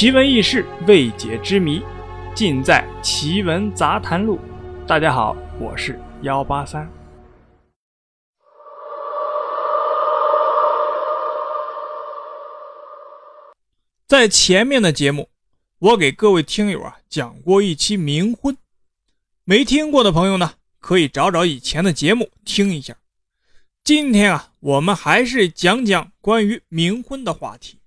奇闻异事、未解之谜，尽在《奇闻杂谈录》。大家好，我是幺八三。在前面的节目，我给各位听友啊讲过一期冥婚，没听过的朋友呢，可以找找以前的节目听一下。今天啊，我们还是讲讲关于冥婚的话题。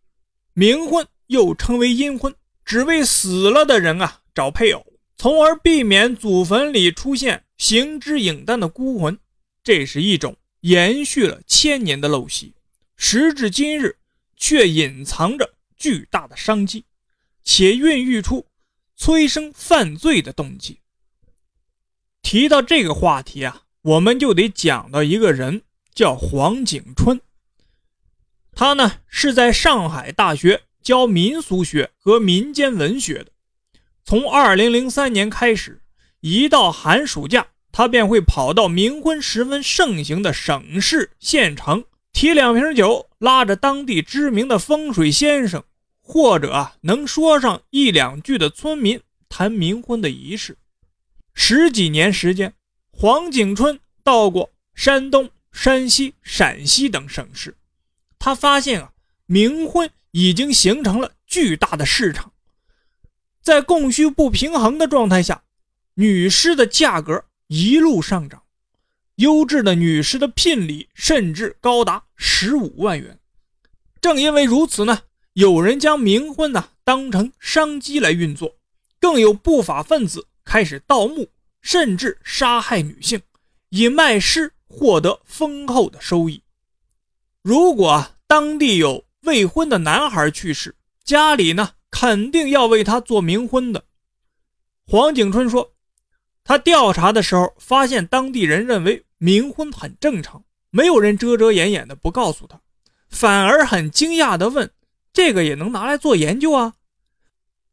冥婚又称为阴婚，只为死了的人啊找配偶，从而避免祖坟里出现行之影淡的孤魂。这是一种延续了千年的陋习，时至今日却隐藏着巨大的商机，且孕育出催生犯罪的动机。提到这个话题啊，我们就得讲到一个人。叫黄景春，他呢是在上海大学教民俗学和民间文学的。从2003年开始，一到寒暑假，他便会跑到冥婚十分盛行的省市县城，提两瓶酒，拉着当地知名的风水先生，或者啊能说上一两句的村民谈冥婚的仪式。十几年时间，黄景春到过山东。山西、陕西等省市，他发现啊，冥婚已经形成了巨大的市场，在供需不平衡的状态下，女尸的价格一路上涨，优质的女尸的聘礼甚至高达十五万元。正因为如此呢，有人将冥婚呢当成商机来运作，更有不法分子开始盗墓，甚至杀害女性，以卖尸。获得丰厚的收益。如果当地有未婚的男孩去世，家里呢肯定要为他做冥婚的。黄景春说，他调查的时候发现，当地人认为冥婚很正常，没有人遮遮掩掩的不告诉他，反而很惊讶的问：“这个也能拿来做研究啊？”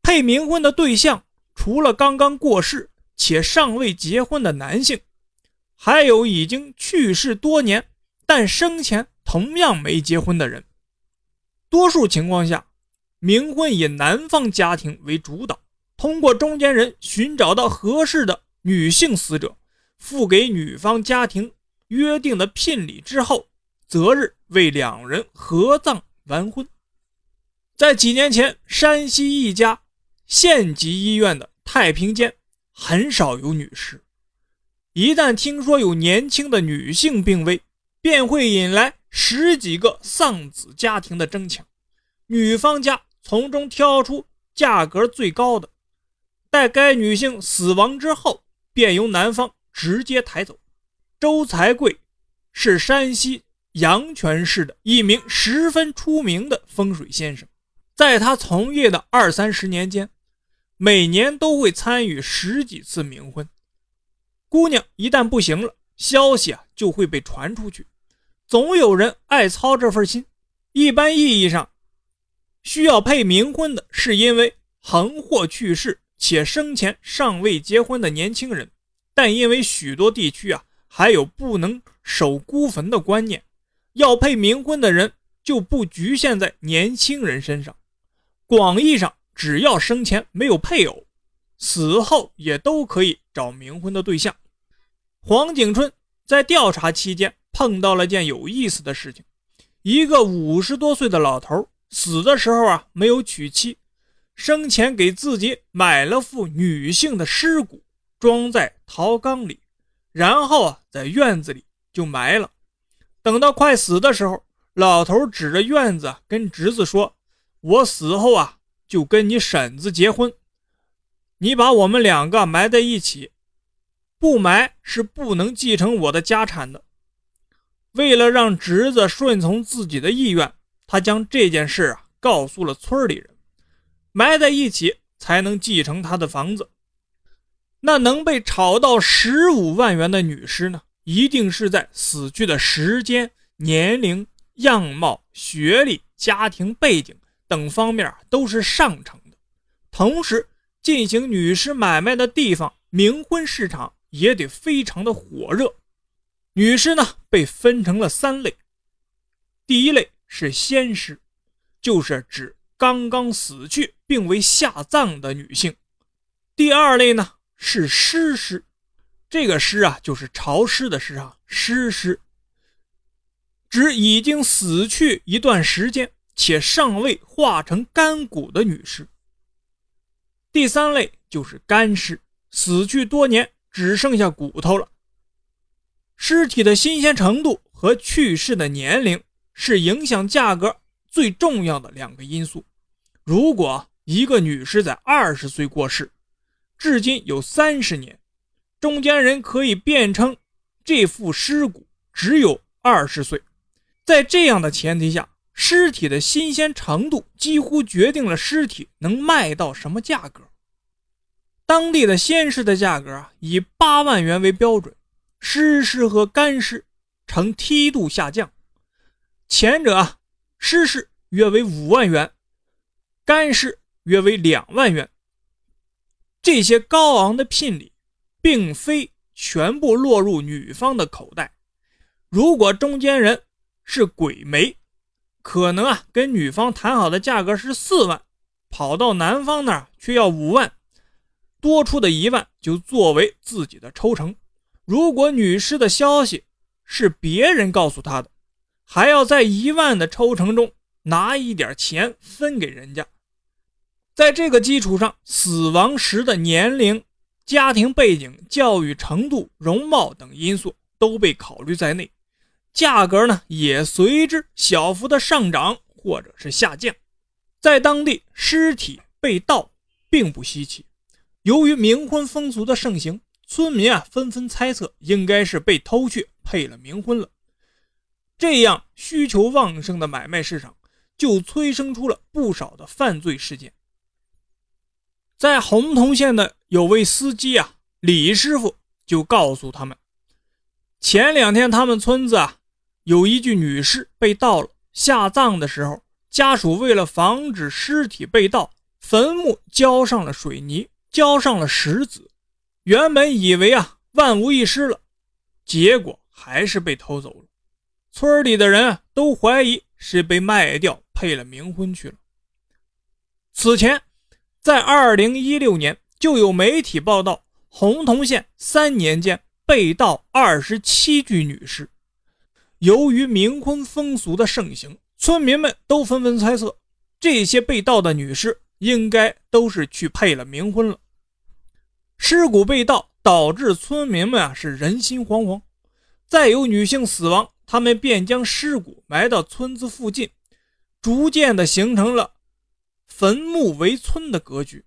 配冥婚的对象除了刚刚过世且尚未结婚的男性。还有已经去世多年，但生前同样没结婚的人。多数情况下，冥婚以男方家庭为主导，通过中间人寻找到合适的女性死者，付给女方家庭约定的聘礼之后，择日为两人合葬完婚。在几年前，山西一家县级医院的太平间很少有女尸。一旦听说有年轻的女性病危，便会引来十几个丧子家庭的争抢，女方家从中挑出价格最高的，待该女性死亡之后，便由男方直接抬走。周才贵是山西阳泉市的一名十分出名的风水先生，在他从业的二三十年间，每年都会参与十几次冥婚。姑娘一旦不行了，消息啊就会被传出去，总有人爱操这份心。一般意义上，需要配冥婚的是因为横祸去世且生前尚未结婚的年轻人，但因为许多地区啊还有不能守孤坟的观念，要配冥婚的人就不局限在年轻人身上，广义上只要生前没有配偶。死后也都可以找冥婚的对象。黄景春在调查期间碰到了件有意思的事情：一个五十多岁的老头死的时候啊没有娶妻，生前给自己买了副女性的尸骨，装在陶缸里，然后啊在院子里就埋了。等到快死的时候，老头指着院子跟侄子说：“我死后啊就跟你婶子结婚。”你把我们两个埋在一起，不埋是不能继承我的家产的。为了让侄子顺从自己的意愿，他将这件事啊告诉了村里人，埋在一起才能继承他的房子。那能被炒到十五万元的女尸呢，一定是在死去的时间、年龄、样貌、学历、家庭背景等方面都是上乘的，同时。进行女尸买卖的地方，冥婚市场也得非常的火热。女尸呢，被分成了三类。第一类是仙尸，就是指刚刚死去并未下葬的女性。第二类呢是尸尸，这个尸啊就是潮湿的湿啊，尸尸指已经死去一段时间且尚未化成干骨的女尸。第三类就是干尸，死去多年只剩下骨头了。尸体的新鲜程度和去世的年龄是影响价格最重要的两个因素。如果一个女尸在二十岁过世，至今有三十年，中间人可以辩称这副尸骨只有二十岁。在这样的前提下，尸体的新鲜程度几乎决定了尸体能卖到什么价格。当地的鲜尸的价格啊，以八万元为标准。湿湿和干湿呈梯度下降，前者啊，湿尸约为五万元，干湿约为两万元。这些高昂的聘礼，并非全部落入女方的口袋。如果中间人是鬼媒，可能啊，跟女方谈好的价格是四万，跑到男方那儿却要五万，多出的一万就作为自己的抽成。如果女尸的消息是别人告诉他的，还要在一万的抽成中拿一点钱分给人家。在这个基础上，死亡时的年龄、家庭背景、教育程度、容貌等因素都被考虑在内，价格呢也随之小幅的上涨或者是下降。在当地，尸体被盗并不稀奇，由于冥婚风俗的盛行。村民啊，纷纷猜测应该是被偷去配了冥婚了。这样需求旺盛的买卖市场，就催生出了不少的犯罪事件。在洪洞县的有位司机啊，李师傅就告诉他们，前两天他们村子啊有一具女尸被盗了，下葬的时候，家属为了防止尸体被盗，坟墓浇上了水泥，浇上了石子。原本以为啊万无一失了，结果还是被偷走了。村里的人都怀疑是被卖掉配了冥婚去了。此前，在二零一六年就有媒体报道，洪洞县三年间被盗二十七具女尸。由于冥婚风俗的盛行，村民们都纷纷猜测，这些被盗的女尸应该都是去配了冥婚了。尸骨被盗，导致村民们啊是人心惶惶。再有女性死亡，他们便将尸骨埋到村子附近，逐渐的形成了坟墓围村的格局。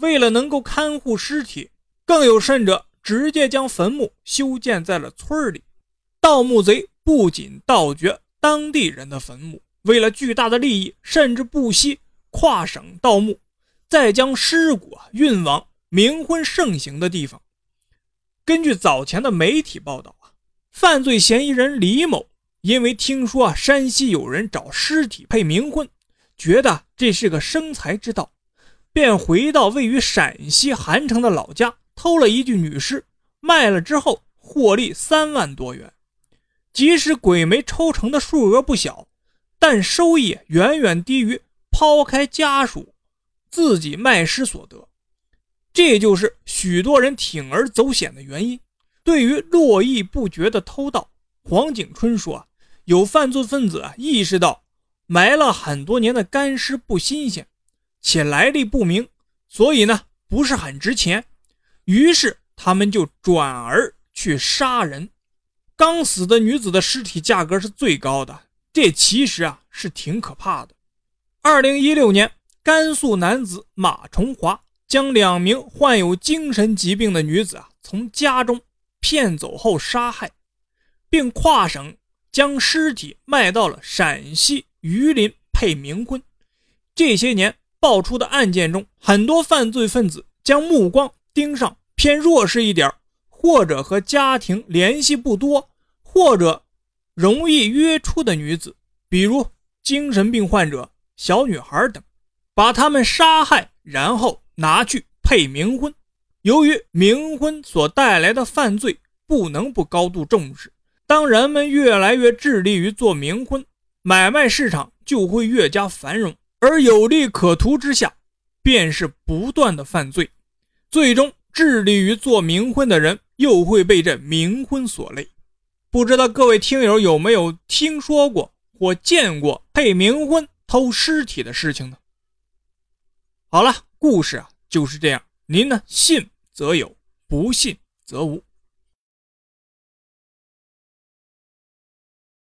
为了能够看护尸体，更有甚者，直接将坟墓修建在了村里。盗墓贼不仅盗掘当地人的坟墓，为了巨大的利益，甚至不惜跨省盗墓，再将尸骨啊运往。冥婚盛行的地方，根据早前的媒体报道啊，犯罪嫌疑人李某因为听说啊山西有人找尸体配冥婚，觉得这是个生财之道，便回到位于陕西韩城的老家，偷了一具女尸，卖了之后获利三万多元。即使鬼媒抽成的数额不小，但收益远远低于抛开家属自己卖尸所得。这就是许多人铤而走险的原因。对于络绎不绝的偷盗，黄景春说：“有犯罪分子啊意识到埋了很多年的干尸不新鲜，且来历不明，所以呢不是很值钱，于是他们就转而去杀人。刚死的女子的尸体价格是最高的，这其实啊是挺可怕的。”二零一六年，甘肃男子马崇华。将两名患有精神疾病的女子啊从家中骗走后杀害，并跨省将尸体卖到了陕西榆林配冥婚。这些年爆出的案件中，很多犯罪分子将目光盯上偏弱势一点，或者和家庭联系不多，或者容易约出的女子，比如精神病患者、小女孩等，把他们杀害，然后。拿去配冥婚，由于冥婚所带来的犯罪不能不高度重视。当人们越来越致力于做冥婚，买卖市场就会越加繁荣。而有利可图之下，便是不断的犯罪，最终致力于做冥婚的人又会被这冥婚所累。不知道各位听友有没有听说过或见过配冥婚偷尸体的事情呢？好了，故事啊就是这样，您呢信则有，不信则无。